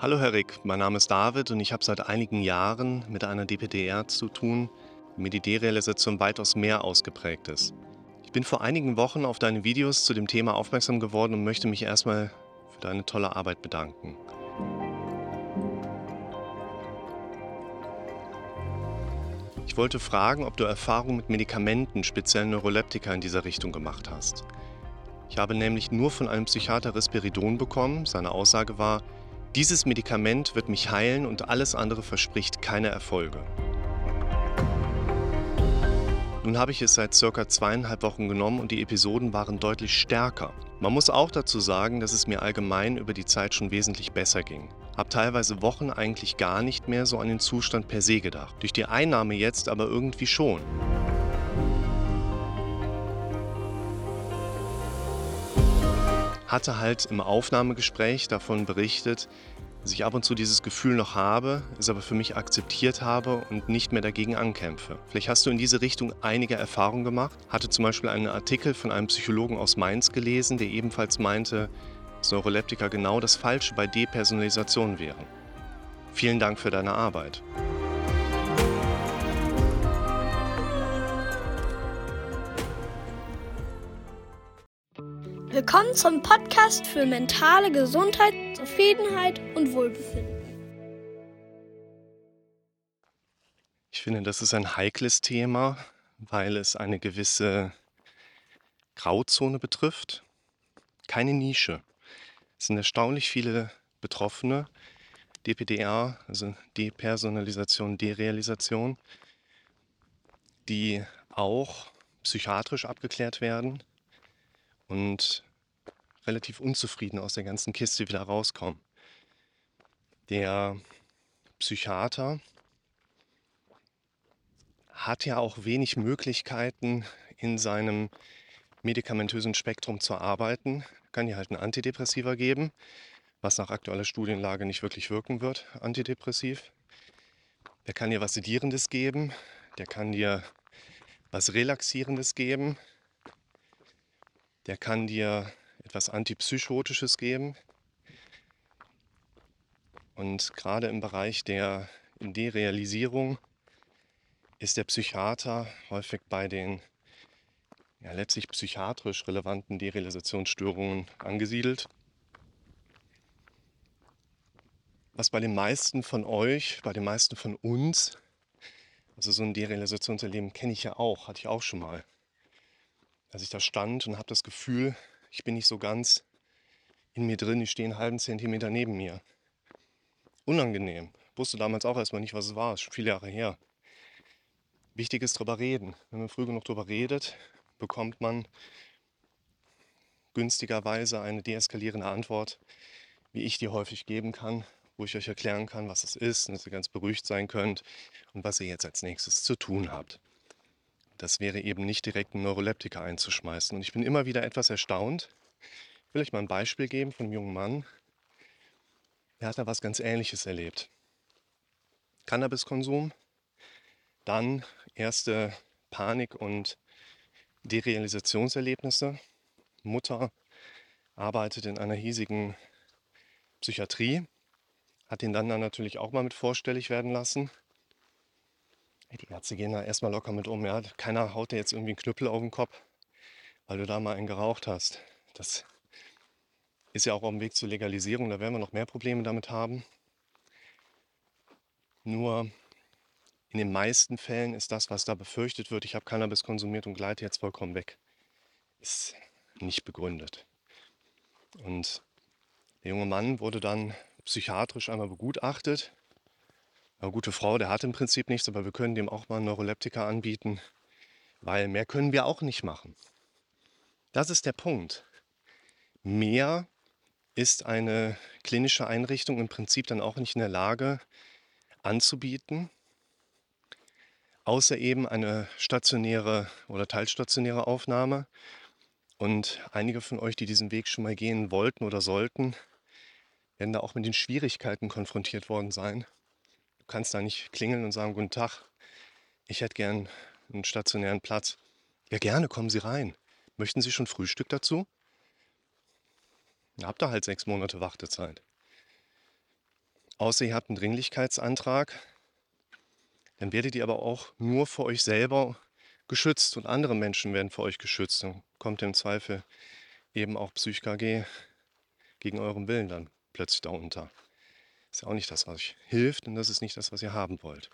Hallo Herr Rick, mein Name ist David und ich habe seit einigen Jahren mit einer DPDR zu tun, die mir die Derealisation weitaus mehr ausgeprägt ist. Ich bin vor einigen Wochen auf deine Videos zu dem Thema aufmerksam geworden und möchte mich erstmal für deine tolle Arbeit bedanken. Ich wollte fragen, ob du Erfahrung mit Medikamenten, speziell Neuroleptika, in dieser Richtung gemacht hast. Ich habe nämlich nur von einem Psychiater Risperidon bekommen. Seine Aussage war, dieses Medikament wird mich heilen und alles andere verspricht keine Erfolge. Nun habe ich es seit circa zweieinhalb Wochen genommen und die Episoden waren deutlich stärker. Man muss auch dazu sagen, dass es mir allgemein über die Zeit schon wesentlich besser ging. Hab teilweise Wochen eigentlich gar nicht mehr so an den Zustand per se gedacht. Durch die Einnahme jetzt aber irgendwie schon. Hatte halt im Aufnahmegespräch davon berichtet, dass ich ab und zu dieses Gefühl noch habe, es aber für mich akzeptiert habe und nicht mehr dagegen ankämpfe. Vielleicht hast du in diese Richtung einige Erfahrungen gemacht. Hatte zum Beispiel einen Artikel von einem Psychologen aus Mainz gelesen, der ebenfalls meinte, dass Neuroleptika genau das Falsche bei Depersonalisation wären. Vielen Dank für deine Arbeit. Willkommen zum Podcast für mentale Gesundheit, Zufriedenheit und Wohlbefinden. Ich finde, das ist ein heikles Thema, weil es eine gewisse Grauzone betrifft. Keine Nische. Es sind erstaunlich viele Betroffene, DPDR, also Depersonalisation, Derealisation, die auch psychiatrisch abgeklärt werden und relativ unzufrieden aus der ganzen Kiste wieder rauskommen. Der Psychiater hat ja auch wenig Möglichkeiten in seinem medikamentösen Spektrum zu arbeiten. Kann ja halt ein Antidepressiva geben, was nach aktueller Studienlage nicht wirklich wirken wird, antidepressiv. Der kann dir was Sedierendes geben, der kann dir was Relaxierendes geben, der kann dir etwas Antipsychotisches geben. Und gerade im Bereich der Derealisierung ist der Psychiater häufig bei den ja, letztlich psychiatrisch relevanten Derealisationsstörungen angesiedelt. Was bei den meisten von euch, bei den meisten von uns, also so ein Derealisationserleben kenne ich ja auch, hatte ich auch schon mal. Als ich da stand und habe das Gefühl, ich bin nicht so ganz in mir drin, ich stehe einen halben Zentimeter neben mir. Unangenehm. Wusste damals auch erstmal nicht, was es war. ist schon viele Jahre her. Wichtig ist drüber reden. Wenn man früh genug drüber redet, bekommt man günstigerweise eine deeskalierende Antwort, wie ich die häufig geben kann, wo ich euch erklären kann, was es ist, und dass ihr ganz beruhigt sein könnt und was ihr jetzt als nächstes zu tun habt. Das wäre eben nicht direkt ein Neuroleptiker einzuschmeißen. Und ich bin immer wieder etwas erstaunt. Ich will euch mal ein Beispiel geben von einem jungen Mann. Der hat da was ganz Ähnliches erlebt. Cannabiskonsum, dann erste Panik- und Derealisationserlebnisse. Mutter arbeitet in einer hiesigen Psychiatrie, hat ihn dann, dann natürlich auch mal mit vorstellig werden lassen. Die Ärzte gehen da erstmal locker mit um. Ja? Keiner haut dir jetzt irgendwie einen Knüppel auf den Kopf, weil du da mal einen geraucht hast. Das ist ja auch auf dem Weg zur Legalisierung. Da werden wir noch mehr Probleme damit haben. Nur in den meisten Fällen ist das, was da befürchtet wird, ich habe Cannabis konsumiert und gleite jetzt vollkommen weg, ist nicht begründet. Und der junge Mann wurde dann psychiatrisch einmal begutachtet eine gute Frau, der hat im Prinzip nichts, aber wir können dem auch mal Neuroleptika anbieten, weil mehr können wir auch nicht machen. Das ist der Punkt. Mehr ist eine klinische Einrichtung im Prinzip dann auch nicht in der Lage anzubieten, außer eben eine stationäre oder teilstationäre Aufnahme. Und einige von euch, die diesen Weg schon mal gehen wollten oder sollten, werden da auch mit den Schwierigkeiten konfrontiert worden sein, kannst da nicht klingeln und sagen, guten Tag, ich hätte gern einen stationären Platz. Ja, gerne, kommen Sie rein. Möchten Sie schon Frühstück dazu? Ihr habt da halt sechs Monate Wartezeit. außer ihr habt einen Dringlichkeitsantrag, dann werdet ihr aber auch nur für euch selber geschützt und andere Menschen werden für euch geschützt. Dann kommt im Zweifel eben auch PsychKG gegen euren Willen dann plötzlich da unter. Ist ja auch nicht das, was euch hilft und das ist nicht das, was ihr haben wollt.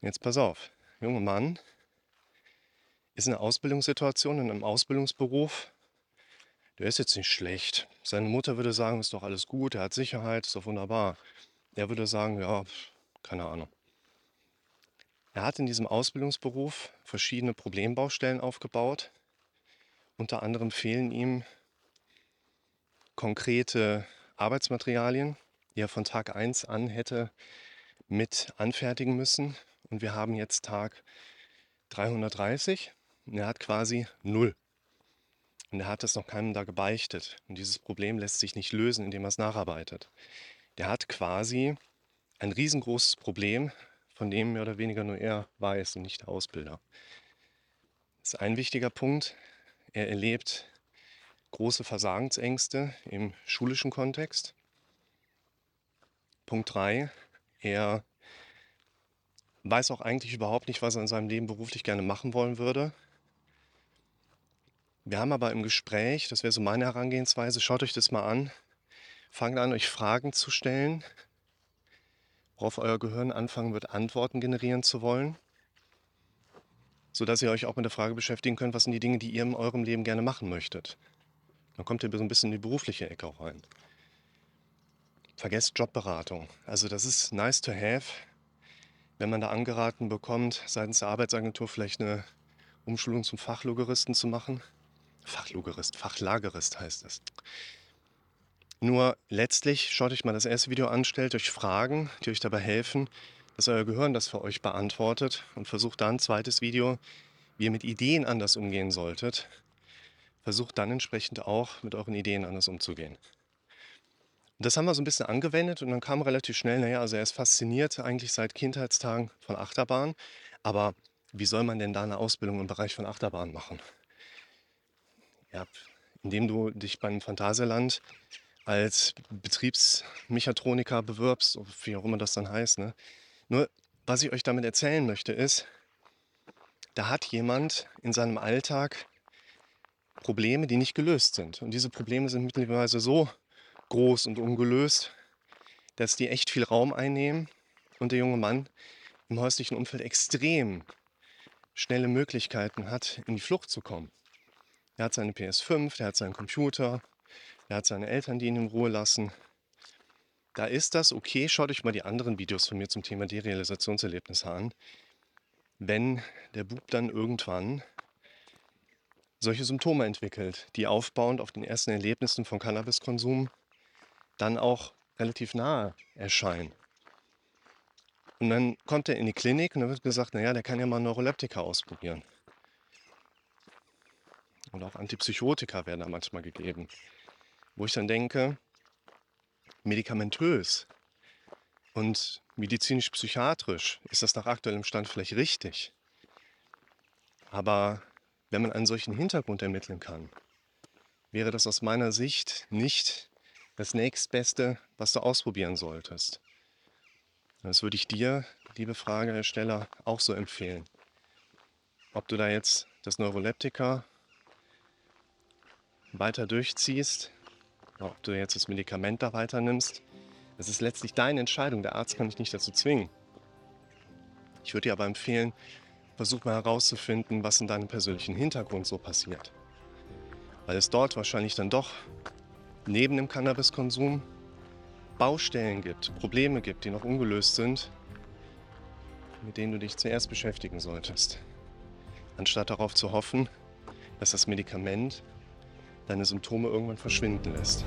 Jetzt pass auf, junger Mann ist in einer Ausbildungssituation, in einem Ausbildungsberuf, der ist jetzt nicht schlecht. Seine Mutter würde sagen, ist doch alles gut, er hat Sicherheit, ist doch wunderbar. Er würde sagen, ja, keine Ahnung. Er hat in diesem Ausbildungsberuf verschiedene Problembaustellen aufgebaut. Unter anderem fehlen ihm konkrete Arbeitsmaterialien, die er von Tag 1 an hätte mit anfertigen müssen. Und wir haben jetzt Tag 330 und er hat quasi null. Und er hat es noch keinem da gebeichtet. Und dieses Problem lässt sich nicht lösen, indem er es nacharbeitet. Der hat quasi ein riesengroßes Problem, von dem mehr oder weniger nur er weiß und nicht der Ausbilder. Das ist ein wichtiger Punkt. Er erlebt große Versagensängste im schulischen Kontext. Punkt 3. Er weiß auch eigentlich überhaupt nicht, was er in seinem Leben beruflich gerne machen wollen würde. Wir haben aber im Gespräch, das wäre so meine Herangehensweise, schaut euch das mal an, fangt an, euch Fragen zu stellen, worauf euer Gehirn anfangen wird, Antworten generieren zu wollen, sodass ihr euch auch mit der Frage beschäftigen könnt, was sind die Dinge, die ihr in eurem Leben gerne machen möchtet. Dann kommt ihr so ein bisschen in die berufliche Ecke auch rein. Vergesst Jobberatung. Also das ist nice to have, wenn man da angeraten bekommt, seitens der Arbeitsagentur vielleicht eine Umschulung zum Fachlogaristen zu machen. Fachlogarist, Fachlagerist heißt es. Nur letztlich schaut euch mal das erste Video an, stellt euch Fragen, die euch dabei helfen, dass euer Gehirn das für euch beantwortet und versucht dann ein zweites Video, wie ihr mit Ideen anders umgehen solltet. Versucht dann entsprechend auch mit euren Ideen anders umzugehen. Das haben wir so ein bisschen angewendet und dann kam relativ schnell, naja, also er ist fasziniert eigentlich seit Kindheitstagen von Achterbahn, aber wie soll man denn da eine Ausbildung im Bereich von Achterbahn machen? ja, indem du dich beim Phantasialand als Betriebsmechatroniker bewirbst, wie auch immer das dann heißt. Ne? Nur, was ich euch damit erzählen möchte, ist, da hat jemand in seinem Alltag Probleme, die nicht gelöst sind. Und diese Probleme sind mittlerweile so groß und ungelöst, dass die echt viel Raum einnehmen und der junge Mann im häuslichen Umfeld extrem schnelle Möglichkeiten hat, in die Flucht zu kommen. Er hat seine PS5, der hat seinen Computer, er hat seine Eltern, die ihn in Ruhe lassen. Da ist das okay. Schaut euch mal die anderen Videos von mir zum Thema Derealisationserlebnisse an. Wenn der Bub dann irgendwann solche Symptome entwickelt, die aufbauend auf den ersten Erlebnissen von Cannabiskonsum dann auch relativ nahe erscheinen. Und dann kommt er in die Klinik und dann wird gesagt, naja, der kann ja mal Neuroleptika ausprobieren. Und auch Antipsychotika werden da manchmal gegeben. Wo ich dann denke, medikamentös und medizinisch-psychiatrisch ist das nach aktuellem Stand vielleicht richtig. Aber wenn man einen solchen Hintergrund ermitteln kann, wäre das aus meiner Sicht nicht das nächstbeste, was du ausprobieren solltest. Das würde ich dir, liebe Frageersteller, auch so empfehlen. Ob du da jetzt das Neuroleptika weiter durchziehst, ob du jetzt das Medikament da weiter nimmst, das ist letztlich deine Entscheidung. Der Arzt kann dich nicht dazu zwingen. Ich würde dir aber empfehlen, versuch mal herauszufinden, was in deinem persönlichen Hintergrund so passiert. Weil es dort wahrscheinlich dann doch neben dem Cannabiskonsum Baustellen gibt, Probleme gibt, die noch ungelöst sind, mit denen du dich zuerst beschäftigen solltest. Anstatt darauf zu hoffen, dass das Medikament deine Symptome irgendwann verschwinden lässt.